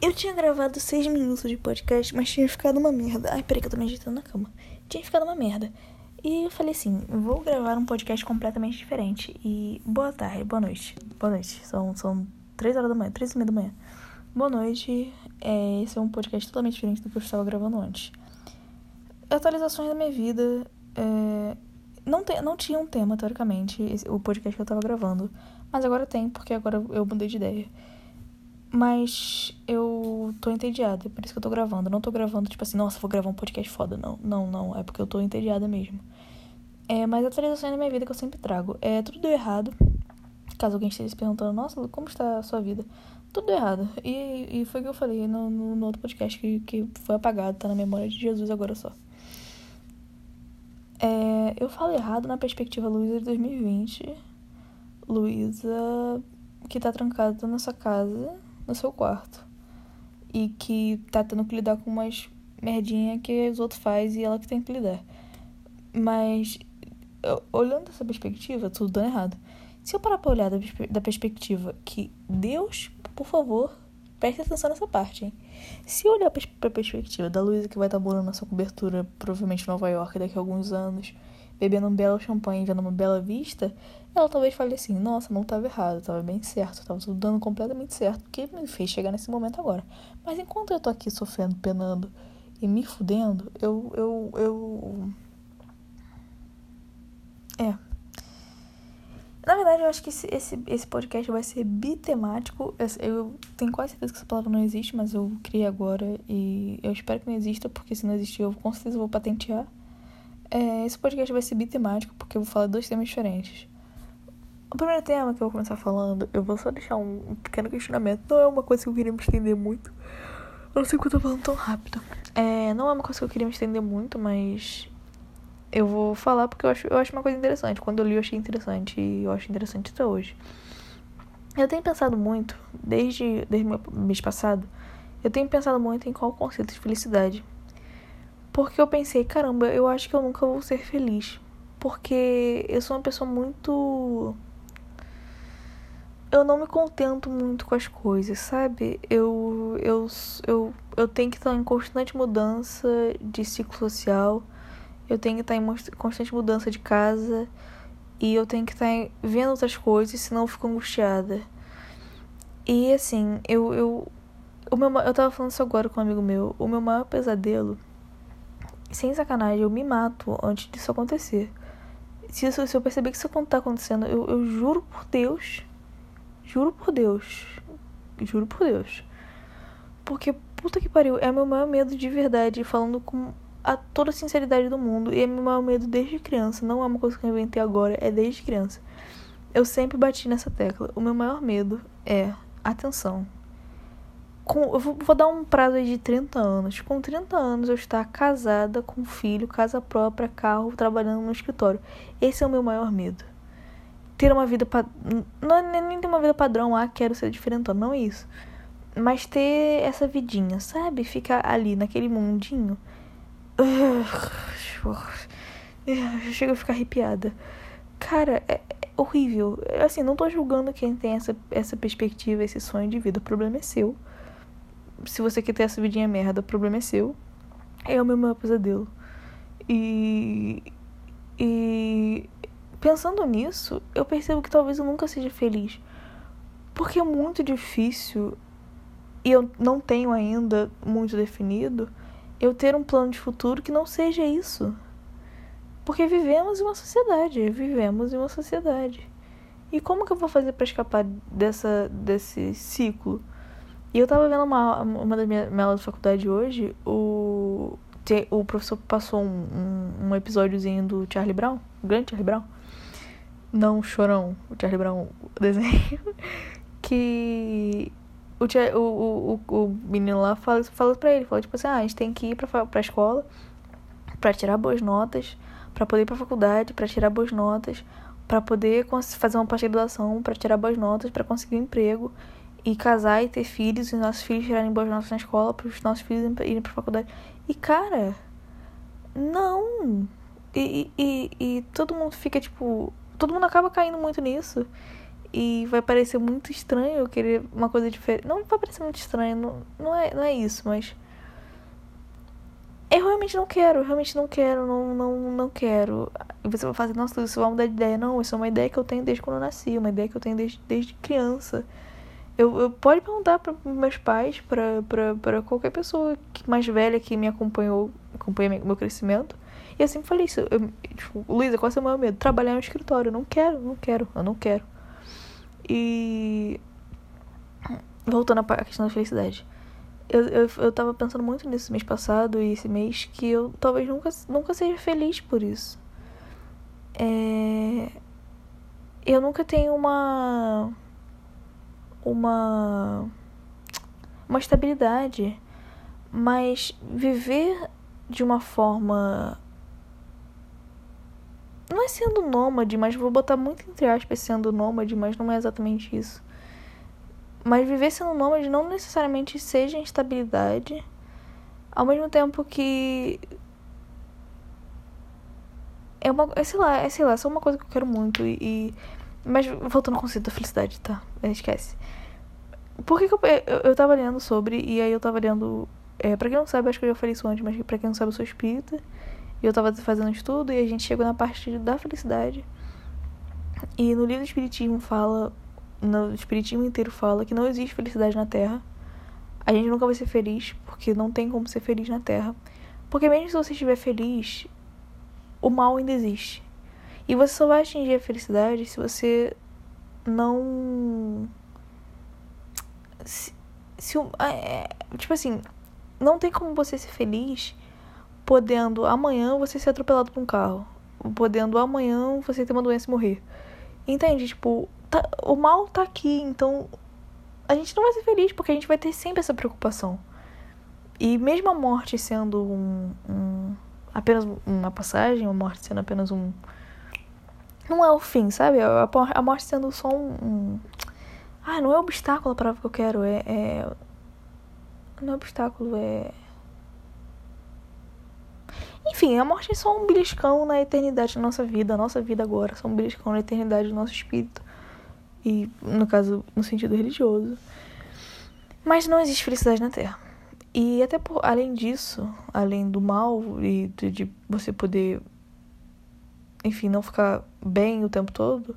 Eu tinha gravado seis minutos de podcast, mas tinha ficado uma merda. Ai, peraí que eu tô me agitando na cama. Tinha ficado uma merda. E eu falei assim, vou gravar um podcast completamente diferente. E boa tarde, boa noite. Boa noite. São, são três horas da manhã, três e meia da manhã. Boa noite. É, esse é um podcast totalmente diferente do que eu estava gravando antes. Atualizações da minha vida. É, não, te, não tinha um tema, teoricamente, esse, o podcast que eu tava gravando. Mas agora tem, porque agora eu mudei de ideia. Mas eu tô entediada, por isso que eu tô gravando. Não tô gravando, tipo assim, nossa, vou gravar um podcast foda. Não, não, não. É porque eu tô entediada mesmo. É, mas atualizações da minha vida que eu sempre trago. É, tudo deu errado. Caso alguém esteja se perguntando, nossa, como está a sua vida? Tudo deu errado. E, e foi o que eu falei no, no, no, outro podcast que, que foi apagado, tá na memória de Jesus agora só. É, eu falo errado na perspectiva Luísa de 2020. Luísa que tá trancada na sua casa no seu quarto. E que tá tendo que lidar com umas merdinha que os outros fazem e ela que tem que lidar. Mas, olhando essa perspectiva, tudo dando errado. Se eu parar pra olhar da, da perspectiva que Deus, por favor, preste atenção nessa parte, hein? Se eu olhar pra perspectiva da Luísa que vai estar tá morando na sua cobertura, provavelmente em Nova York daqui a alguns anos, bebendo um belo champanhe vendo uma bela vista, ela talvez fale assim: nossa, não estava errado, estava bem certo, estava tudo dando completamente certo, porque me fez chegar nesse momento agora. Mas enquanto eu tô aqui sofrendo, penando e me fudendo, eu. eu, eu... É. Na verdade, eu acho que esse, esse, esse podcast vai ser bitemático. Eu tenho quase certeza que essa palavra não existe, mas eu criei agora e eu espero que não exista, porque se não existir, eu com certeza vou patentear. É, esse podcast vai ser bitemático, porque eu vou falar dois temas diferentes. O primeiro tema que eu vou começar falando, eu vou só deixar um, pequeno questionamento. Não é uma coisa que eu queria me estender muito. Eu não sei porque eu tô falando tão rápido. É, não é uma coisa que eu queria me estender muito, mas eu vou falar porque eu acho, eu acho uma coisa interessante. Quando eu li, eu achei interessante e eu acho interessante até hoje. Eu tenho pensado muito, desde, desde o mês passado, eu tenho pensado muito em qual conceito de felicidade. Porque eu pensei, caramba, eu acho que eu nunca vou ser feliz. Porque eu sou uma pessoa muito eu não me contento muito com as coisas, sabe? Eu, eu, eu, eu tenho que estar em constante mudança de ciclo social, eu tenho que estar em constante mudança de casa e eu tenho que estar vendo outras coisas, senão eu fico angustiada. E assim, eu, eu, o meu, eu tava falando isso agora com um amigo meu, o meu maior pesadelo, sem sacanagem, eu me mato antes disso acontecer. Se, isso, se eu perceber que isso tá acontecendo, eu, eu juro por Deus Juro por Deus. Juro por Deus. Porque, puta que pariu, é meu maior medo de verdade, falando com a toda a sinceridade do mundo. E é meu maior medo desde criança. Não é uma coisa que eu inventei agora, é desde criança. Eu sempre bati nessa tecla. O meu maior medo é, atenção. Com, eu vou, vou dar um prazo aí de 30 anos. Com 30 anos eu estar casada, com filho, casa própria, carro, trabalhando no escritório. Esse é o meu maior medo ter uma vida não é nem ter uma vida padrão, ah, quero ser diferente, não é isso. Mas ter essa vidinha, sabe? Ficar ali naquele mundinho. Chega a ficar arrepiada. Cara, é, é horrível. Assim, não tô julgando quem tem essa, essa perspectiva, esse sonho de vida. O problema é seu. Se você quer ter essa vidinha merda, o problema é seu. É o meu maior pesadelo. E. E pensando nisso, eu percebo que talvez eu nunca seja feliz. Porque é muito difícil, e eu não tenho ainda muito definido, eu ter um plano de futuro que não seja isso. Porque vivemos em uma sociedade, vivemos em uma sociedade. E como que eu vou fazer para escapar dessa, desse ciclo? E eu tava vendo uma, uma das minhas aulas de faculdade hoje, o, o professor passou um, um, um episódiozinho do Charlie Brown, o grande Charlie Brown, não Chorão, o Charlie Brown desenho, que o, o, o, o menino lá fala, fala pra ele, fala tipo assim, ah, a gente tem que ir pra, pra escola pra tirar boas notas, pra poder ir pra faculdade, pra tirar boas notas, pra poder fazer uma pós-graduação, pra tirar boas notas, pra conseguir um emprego e casar e ter filhos e nossos filhos tirarem boas notas na escola, para os nossos filhos irem pra faculdade. E cara, não. E, e, e todo mundo fica tipo, todo mundo acaba caindo muito nisso. E vai parecer muito estranho querer uma coisa diferente. Não vai parecer muito estranho, não, não, é, não é isso, mas. Eu realmente não quero, realmente não quero, não, não, não quero. E você vai fazer, nossa, isso vai mudar de ideia. Não, isso é uma ideia que eu tenho desde quando eu nasci, uma ideia que eu tenho desde, desde criança. Eu, eu pode perguntar para meus pais, para qualquer pessoa mais velha que me acompanhou, acompanha meu crescimento. E eu sempre falei isso. Eu, tipo, Luísa, qual é o seu maior medo? Trabalhar no escritório. Eu não quero, não quero, eu não quero. E. Voltando à questão da felicidade. Eu, eu, eu tava pensando muito nisso mês passado e esse mês que eu talvez nunca, nunca seja feliz por isso. É... Eu nunca tenho uma uma uma estabilidade, mas viver de uma forma não é sendo nômade, mas vou botar muito entre aspas sendo nômade, mas não é exatamente isso. Mas viver sendo nômade não necessariamente seja instabilidade, ao mesmo tempo que é uma, é, sei lá, é sei lá, é só uma coisa que eu quero muito e, e mas voltando ao conceito da felicidade, tá? Esquece. Por que, que eu, eu, eu tava lendo sobre, e aí eu tava lendo. É, pra quem não sabe, acho que eu já falei isso antes, mas pra quem não sabe, eu sou espírita. E eu tava fazendo estudo e a gente chegou na parte da felicidade. E no livro do Espiritismo fala. No Espiritismo inteiro fala que não existe felicidade na Terra. A gente nunca vai ser feliz, porque não tem como ser feliz na Terra. Porque mesmo se você estiver feliz, o mal ainda existe. E você só vai atingir a felicidade se você não. Se, se, é, tipo assim, não tem como você ser feliz podendo amanhã você ser atropelado por um carro. Podendo amanhã você ter uma doença e morrer. Entende? Tipo, tá, o mal tá aqui, então a gente não vai ser feliz porque a gente vai ter sempre essa preocupação. E mesmo a morte sendo um, um apenas uma passagem, a morte sendo apenas um não é o fim, sabe? A, morte sendo só um, um. Ah, não é obstáculo a palavra que eu quero, é, é. Não é obstáculo, é. Enfim, a morte é só um beliscão na eternidade da nossa vida, a nossa vida agora, só um beliscão na eternidade do nosso espírito. E, no caso, no sentido religioso. Mas não existe felicidade na Terra. E até por, além disso, além do mal e de, de você poder enfim, não ficar bem o tempo todo,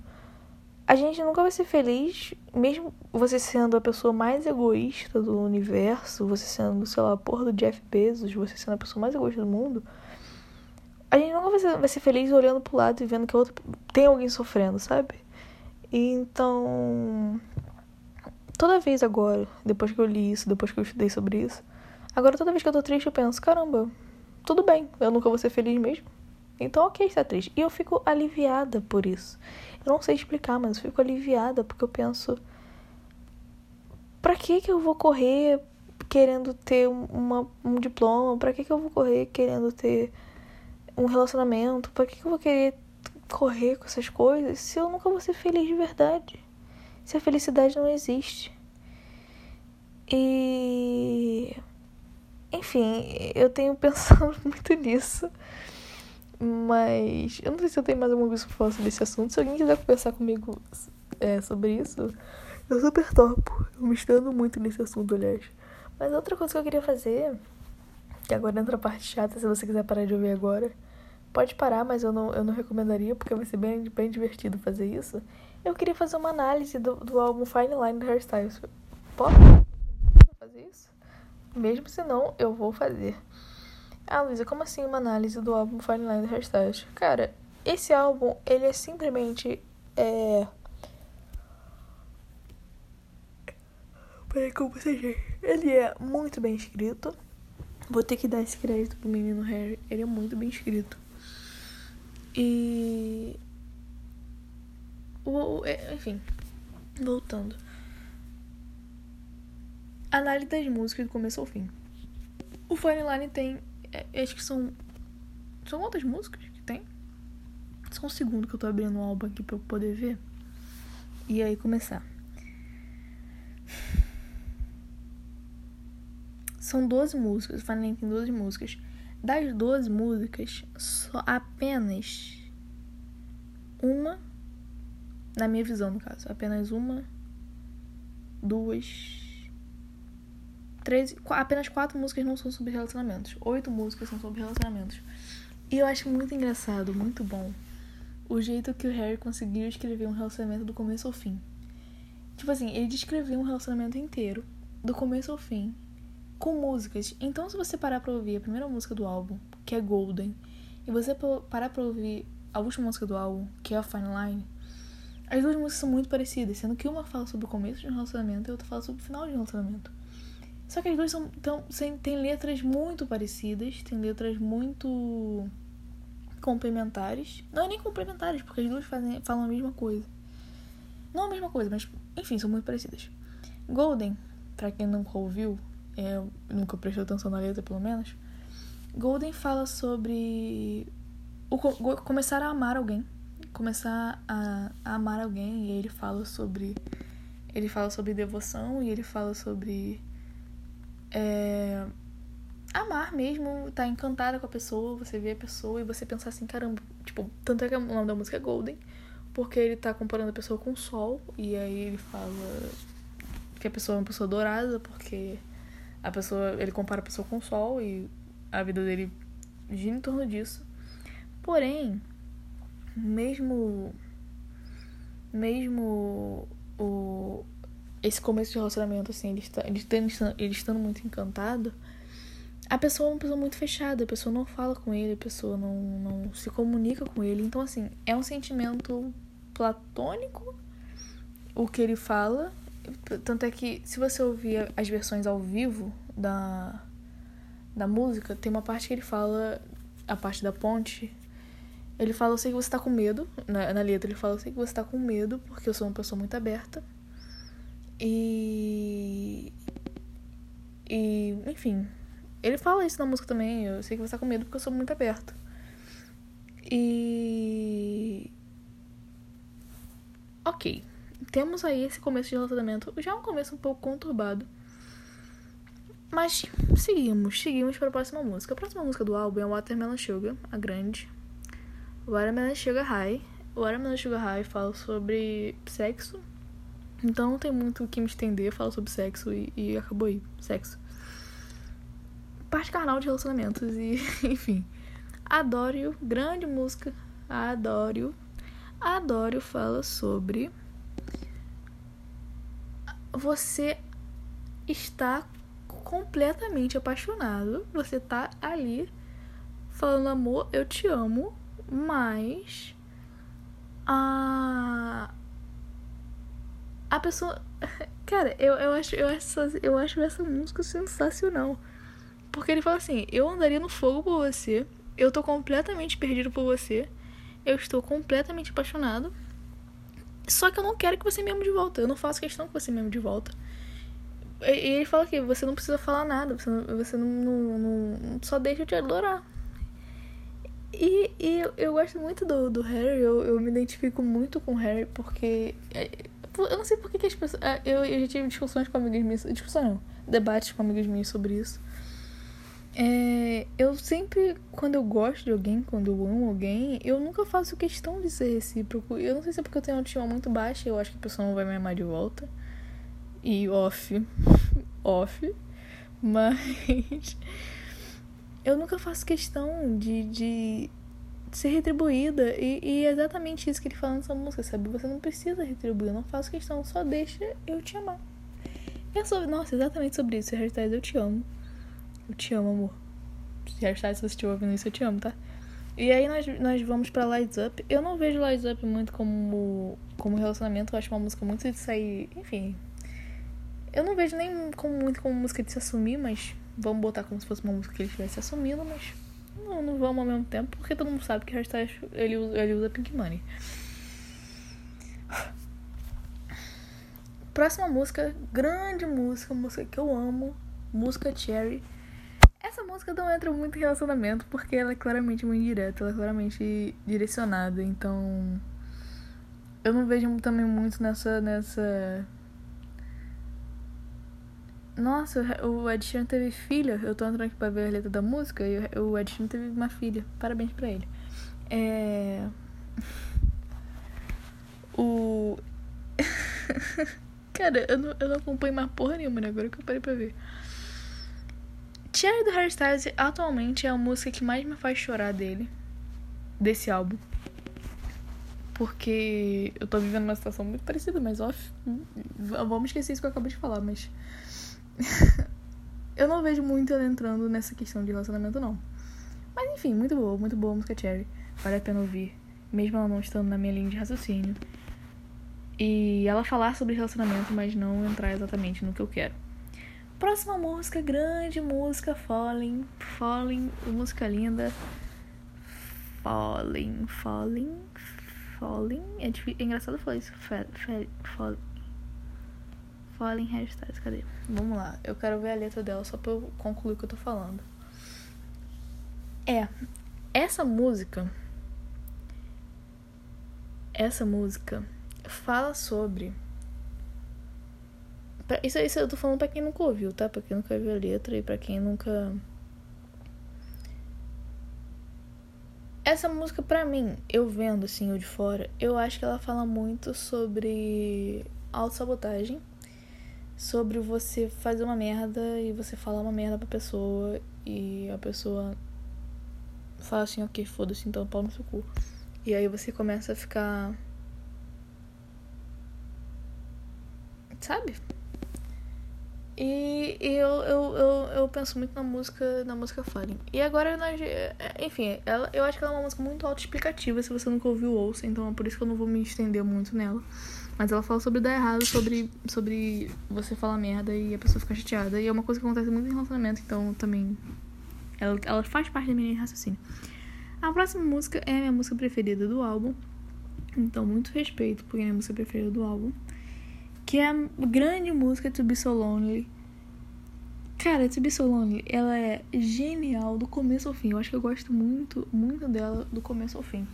a gente nunca vai ser feliz, mesmo você sendo a pessoa mais egoísta do universo, você sendo, sei lá, a porra do Jeff Bezos, você sendo a pessoa mais egoísta do mundo, a gente nunca vai ser, vai ser feliz olhando pro lado e vendo que outro, tem alguém sofrendo, sabe? Então, toda vez agora, depois que eu li isso, depois que eu estudei sobre isso, agora toda vez que eu tô triste eu penso, caramba, tudo bem, eu nunca vou ser feliz mesmo. Então, ok, está triste. E eu fico aliviada por isso. Eu não sei explicar, mas eu fico aliviada porque eu penso: pra que que eu vou correr querendo ter uma, um diploma? Pra que que eu vou correr querendo ter um relacionamento? Que que eu vou querer correr com essas coisas se eu nunca vou ser feliz de verdade? Se a felicidade não existe. E. Enfim, eu tenho pensado muito nisso. Mas eu não sei se eu tenho mais alguma coisa pra falar sobre esse assunto. Se alguém quiser conversar comigo é, sobre isso, eu super topo. Eu me estando muito nesse assunto, aliás. Mas outra coisa que eu queria fazer, que agora entra a parte chata, se você quiser parar de ouvir agora, pode parar, mas eu não, eu não recomendaria, porque vai ser bem, bem divertido fazer isso. Eu queria fazer uma análise do, do álbum Fine Line do Hairstyles. Posso fazer isso? Mesmo se não, eu vou fazer. Ah, Luísa, como assim uma análise do álbum Fine Line do Hairstyles? Cara, esse álbum, ele é simplesmente. É... Peraí, como você Ele é muito bem escrito. Vou ter que dar esse crédito pro menino Harry. Ele é muito bem escrito. E. O, é, enfim, voltando. Análise das músicas do começo ao fim. O Fine Line tem é, acho que são. São quantas músicas que tem? Só um segundo que eu tô abrindo o álbum aqui pra eu poder ver. E aí começar. São 12 músicas, o Final tem 12 músicas. Das 12 músicas, só apenas uma. Na minha visão, no caso. Apenas uma, duas, três. Apenas quatro músicas não são sobre relacionamentos. Oito músicas são sobre relacionamentos. E eu acho muito engraçado, muito bom, o jeito que o Harry conseguiu escrever um relacionamento do começo ao fim. Tipo assim, ele descreveu um relacionamento inteiro, do começo ao fim, com músicas. Então, se você parar pra ouvir a primeira música do álbum, que é Golden, e você parar pra ouvir a última música do álbum, que é a Fine Line, as duas músicas são muito parecidas, sendo que uma fala sobre o começo de um relacionamento e outra fala sobre o final de um relacionamento. Só que as duas são, tão, têm letras muito parecidas, têm letras muito complementares. Não é nem complementares, porque as duas fazem, falam a mesma coisa. Não a mesma coisa, mas enfim, são muito parecidas. Golden, para quem nunca ouviu, é, nunca prestou atenção na letra pelo menos, Golden fala sobre o, começar a amar alguém. Começar a, a amar alguém e ele fala sobre ele fala sobre devoção e ele fala sobre é, amar mesmo, tá encantada com a pessoa, você vê a pessoa e você pensar assim, caramba, tipo, tanto é que o nome da música é Golden, porque ele tá comparando a pessoa com o sol, e aí ele fala que a pessoa é uma pessoa dourada, porque a pessoa, ele compara a pessoa com o sol e a vida dele gira em torno disso. Porém, mesmo mesmo o esse começo de relacionamento assim ele está ele, estando, ele estando muito encantado a pessoa é uma pessoa muito fechada a pessoa não fala com ele a pessoa não, não se comunica com ele então assim é um sentimento platônico o que ele fala tanto é que se você ouvir as versões ao vivo da da música tem uma parte que ele fala a parte da ponte ele fala, eu sei que você tá com medo. Na, na letra ele fala, eu sei que você tá com medo, porque eu sou uma pessoa muito aberta. E. E. Enfim. Ele fala isso na música também. Eu sei que você tá com medo porque eu sou muito aberto. E. Ok. Temos aí esse começo de relacionamento. Já é um começo um pouco conturbado. Mas seguimos, seguimos para a próxima música. A próxima música do álbum é Watermelon Sugar, a grande. Watermelon Sugar High. Watermelon Sugar High fala sobre sexo. Então não tem muito o que me estender, fala sobre sexo e, e acabou aí. Sexo. Parte carnal de relacionamentos e, enfim. Adoro, grande música. Adoro. Adoro fala sobre você está completamente apaixonado. Você tá ali falando, amor, eu te amo. Mas a a pessoa, cara, eu, eu acho eu acho eu acho essa música sensacional. Porque ele fala assim: "Eu andaria no fogo por você. Eu tô completamente perdido por você. Eu estou completamente apaixonado. Só que eu não quero que você me ame de volta. Eu não faço questão que você me ame de volta." E ele fala que você não precisa falar nada, você não, você não, não, não só deixa eu te adorar. E, e eu, eu gosto muito do, do Harry, eu, eu me identifico muito com o Harry, porque. É, eu não sei por que, as pessoas. É, eu, eu já tive discussões com amigas minhas. Discussão não, debates com amigas minhas sobre isso. É, eu sempre, quando eu gosto de alguém, quando eu amo alguém, eu nunca faço questão de ser recíproco. Eu não sei se é porque eu tenho uma autoestima muito baixa, eu acho que a pessoa não vai me amar de volta. E off. off. Mas eu nunca faço questão de, de ser retribuída. E, e, é exatamente isso que ele fala nessa música, sabe? Você não precisa retribuir, eu não faço questão, só deixa eu te amar. É sobre, nossa, exatamente sobre isso. Hashtag eu te amo. Eu te amo, amor. Hashtag se você estiver ouvindo isso, eu te amo, tá? E aí nós, nós vamos pra Lights Up. Eu não vejo Lights Up muito como, como relacionamento, eu acho uma música muito de sair. Enfim. Eu não vejo nem como, muito como música de se assumir, mas Vamos botar como se fosse uma música que ele estivesse assumindo, mas não, não vamos ao mesmo tempo, porque todo mundo sabe que hashtag ele ele usa Pink Money. Próxima música, grande música, música que eu amo, música Cherry. Essa música não entra muito em relacionamento porque ela é claramente muito direta, ela é claramente direcionada, então eu não vejo também muito nessa nessa nossa, o Ed Sheeran teve filha. Eu tô entrando aqui pra ver a letra da música e o Ed Sheeran teve uma filha. Parabéns pra ele. É... O. Cara, eu não, eu não acompanho mais porra nenhuma, né? Agora que eu parei pra ver. Cherry do Harry Styles atualmente é a música que mais me faz chorar dele. Desse álbum. Porque eu tô vivendo uma situação muito parecida, mas ó. Vamos esquecer isso que eu acabei de falar, mas. eu não vejo muito ela entrando nessa questão de relacionamento, não. Mas enfim, muito boa, muito boa a música Cherry. Vale a pena ouvir. Mesmo ela não estando na minha linha de raciocínio. E ela falar sobre relacionamento, mas não entrar exatamente no que eu quero. Próxima música, grande música, Falling. Falling, música linda. Falling, Falling, Falling. É, difícil, é engraçado falar isso. Falling. Falling Hairstyles, cadê? Vamos lá, eu quero ver a letra dela só pra eu concluir o que eu tô falando. É, essa música. Essa música fala sobre. Isso, isso eu tô falando pra quem nunca ouviu, tá? Pra quem nunca viu a letra e pra quem nunca. Essa música, pra mim, eu vendo assim, eu de fora, eu acho que ela fala muito sobre autossabotagem. Sobre você fazer uma merda e você falar uma merda pra pessoa e a pessoa fala assim, ok, foda-se, então pau no seu cu. E aí você começa a ficar sabe? E, eu, eu, eu, eu, penso muito na música na música Fallen. E agora, nós, enfim, ela, eu acho que ela é uma música muito autoexplicativa. Se você nunca ouviu, ouça. Então é por isso que eu não vou me estender muito nela. Mas ela fala sobre dar errado, sobre, sobre você falar merda e a pessoa ficar chateada. E é uma coisa que acontece muito em relacionamento. Então também. Ela, ela faz parte da minha raciocínio. A próxima música é a minha música preferida do álbum. Então, muito respeito, porque é a minha música preferida do álbum que é a grande música To Be So Lonely. Cara, To Be So Lonely, ela é genial do começo ao fim. Eu acho que eu gosto muito, muito dela do começo ao fim.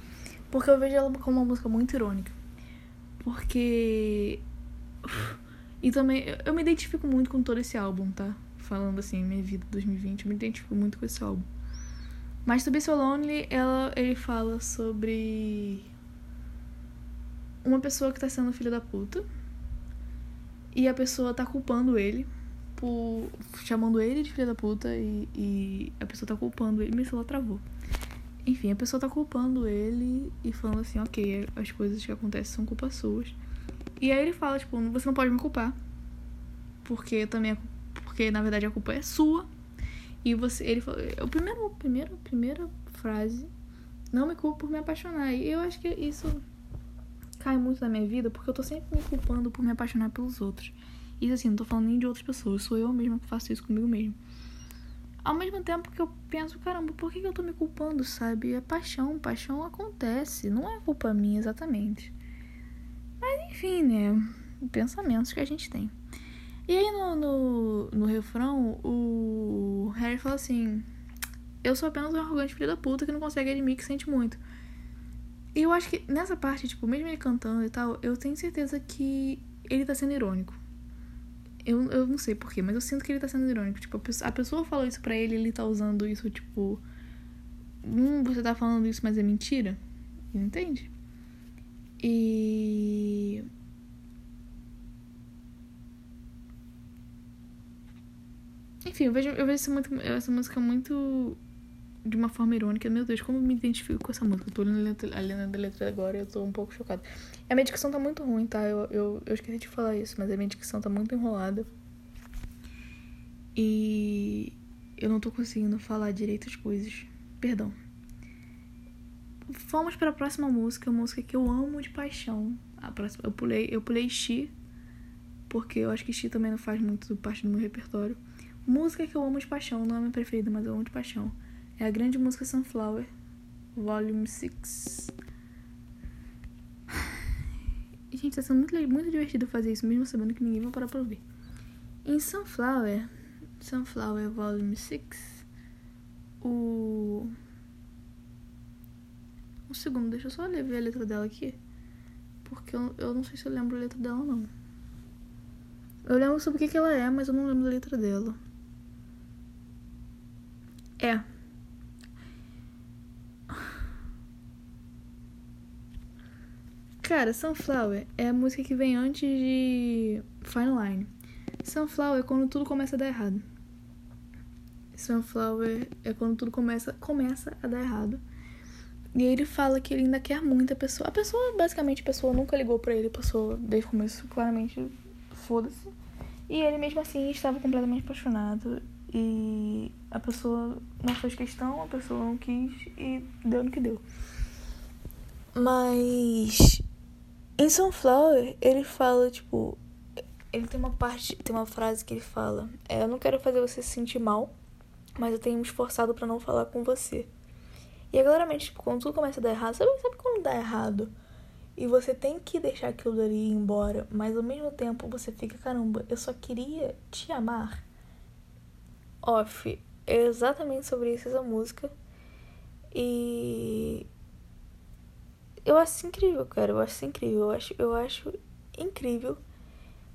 Porque eu vejo ela como uma música muito irônica. Porque. E também, eu me identifico muito com todo esse álbum, tá? Falando assim, minha vida 2020, eu me identifico muito com esse álbum. Mas To Be So Lonely, ela, ele fala sobre uma pessoa que tá sendo filha da puta e a pessoa tá culpando ele por. chamando ele de filha da puta e, e a pessoa tá culpando ele. Meu celular travou. Enfim, a pessoa tá culpando ele e falando assim, ok, as coisas que acontecem são culpas suas. E aí ele fala, tipo, você não pode me culpar. Porque também é, porque na verdade a culpa é sua. E você. Ele falou. O primeiro, primeiro, primeira frase. Não me culpe por me apaixonar. E eu acho que isso cai muito na minha vida porque eu tô sempre me culpando por me apaixonar pelos outros. Isso assim, não tô falando nem de outras pessoas, sou eu mesma que faço isso comigo mesmo. Ao mesmo tempo que eu penso, caramba, por que eu tô me culpando, sabe? É paixão, paixão acontece, não é culpa minha exatamente. Mas enfim, né? Pensamentos que a gente tem. E aí no, no, no refrão, o Harry fala assim: Eu sou apenas um arrogante filho da puta que não consegue admitir que sente muito. Eu acho que nessa parte, tipo, mesmo ele cantando e tal, eu tenho certeza que ele tá sendo irônico. Eu, eu não sei porquê, mas eu sinto que ele tá sendo irônico. Tipo, a pessoa, a pessoa falou isso pra ele ele tá usando isso, tipo. Hum, você tá falando isso, mas é mentira. Entende? E. Enfim, eu vejo, eu vejo essa, muito, essa música muito de uma forma irônica. Meu Deus, como eu me identifico com essa música. Eu tô lendo a letra, a letra agora e eu tô um pouco chocada. A minha dicção tá muito ruim, tá? Eu, eu, eu esqueci de falar isso, mas a minha dicção tá muito enrolada. E eu não tô conseguindo falar direito as coisas. Perdão. Vamos para a próxima música, música que eu amo de paixão. A próxima, eu pulei, eu pulei Xi, porque eu acho que Xi também não faz muito parte do meu repertório. Música que eu amo de paixão, não é minha preferida, mas eu amo de paixão. É a grande música Sunflower, Volume 6. E, gente, tá sendo muito, muito divertido fazer isso, mesmo sabendo que ninguém vai parar pra ouvir. Em Sunflower, Sunflower Volume 6, o. Um segundo, deixa eu só ler a letra dela aqui. Porque eu, eu não sei se eu lembro a letra dela, não. Eu lembro sobre o que, que ela é, mas eu não lembro da letra dela. É, Cara, Sunflower é a música que vem antes de Fine Line. Sunflower é quando tudo começa a dar errado. Sunflower é quando tudo começa, começa a dar errado. E ele fala que ele ainda quer muito a pessoa. A pessoa, basicamente, a pessoa nunca ligou pra ele. A pessoa, desde o começo, claramente, foda-se. E ele, mesmo assim, estava completamente apaixonado. E a pessoa não fez questão, a pessoa não quis e deu no que deu. Mas em Sunflower ele fala, tipo, ele tem uma parte, tem uma frase que ele fala: é, "Eu não quero fazer você se sentir mal, mas eu tenho me esforçado para não falar com você". E é claramente, tipo, quando tudo começa a dar errado, sabe, sabe quando dá errado? E você tem que deixar aquilo dali ir embora, mas ao mesmo tempo você fica, caramba, eu só queria te amar. Off, é exatamente sobre isso essa música. E eu acho incrível, cara. Eu acho incrível. Eu acho, eu acho incrível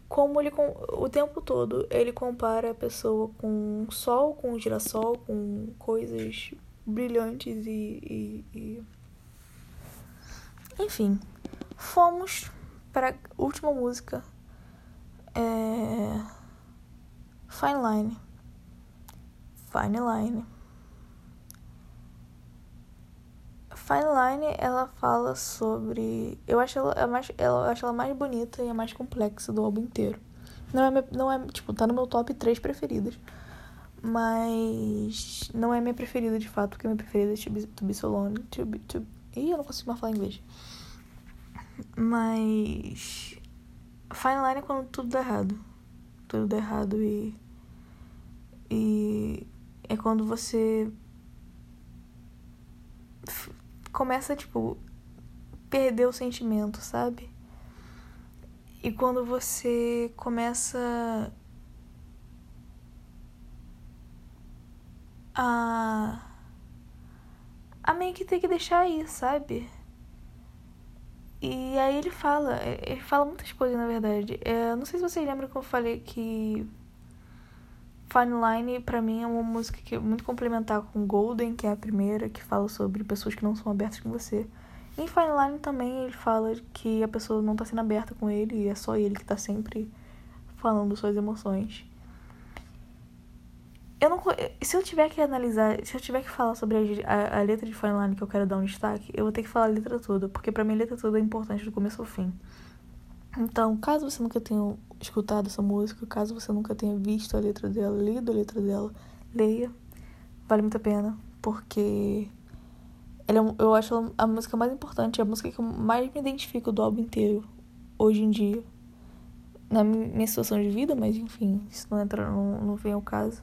como ele o tempo todo ele compara a pessoa com sol, com girassol, com coisas brilhantes e, e, e... enfim. Fomos para última música. É... Fine Line. Fine Line. Fine Line, ela fala sobre. Eu acho ela, mais, ela, eu acho ela mais bonita e a mais complexa do álbum inteiro. Não é, não é, tipo, tá no meu top 3 preferidas. Mas não é minha preferida de fato, porque minha preferida é To Be, to be So Lonely. To be, to... Ih, eu não consigo mais falar inglês. Mas. Fine Line é quando tudo dá errado. Tudo dá errado e. E. É quando você começa, tipo, perder o sentimento, sabe? E quando você começa a. a meio que ter que deixar aí, sabe? E aí ele fala, ele fala muitas coisas na verdade. É, não sei se vocês lembram que eu falei que Fine Line, pra mim, é uma música que é muito complementar com Golden, que é a primeira, que fala sobre pessoas que não são abertas com você. em Fine Line também ele fala que a pessoa não tá sendo aberta com ele e é só ele que tá sempre falando suas emoções. Eu não, se eu tiver que analisar, se eu tiver que falar sobre a, a, a letra de Fine Line que eu quero dar um destaque, eu vou ter que falar a letra toda, porque pra mim a letra toda é importante do começo ao fim. Então, caso você nunca tenha escutado essa música, caso você nunca tenha visto a letra dela, lido a letra dela, leia. Vale muito a pena, porque ela é, eu acho a música mais importante, a música que eu mais me identifico do álbum inteiro, hoje em dia. Na minha situação de vida, mas enfim, isso não entra, não, não vem ao caso.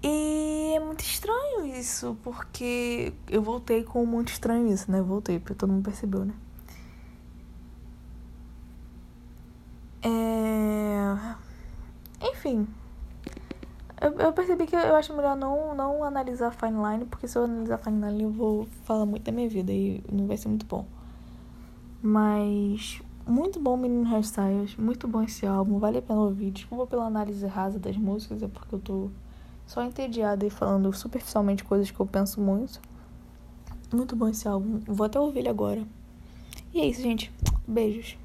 E é muito estranho isso, porque eu voltei com muito estranho isso, né? Voltei, porque todo mundo percebeu, né? É... Enfim. Eu, eu, percebi que eu acho melhor não, não analisar Fine Line, porque se eu analisar Fine Line eu vou falar muito da minha vida e não vai ser muito bom. Mas muito bom Menino Hairstyles, muito bom esse álbum, vale a pena ouvir. Desculpa pela análise rasa das músicas, é porque eu tô só entediada e falando superficialmente coisas que eu penso muito. Muito bom esse álbum, vou até ouvir ele agora. E é isso, gente. Beijos.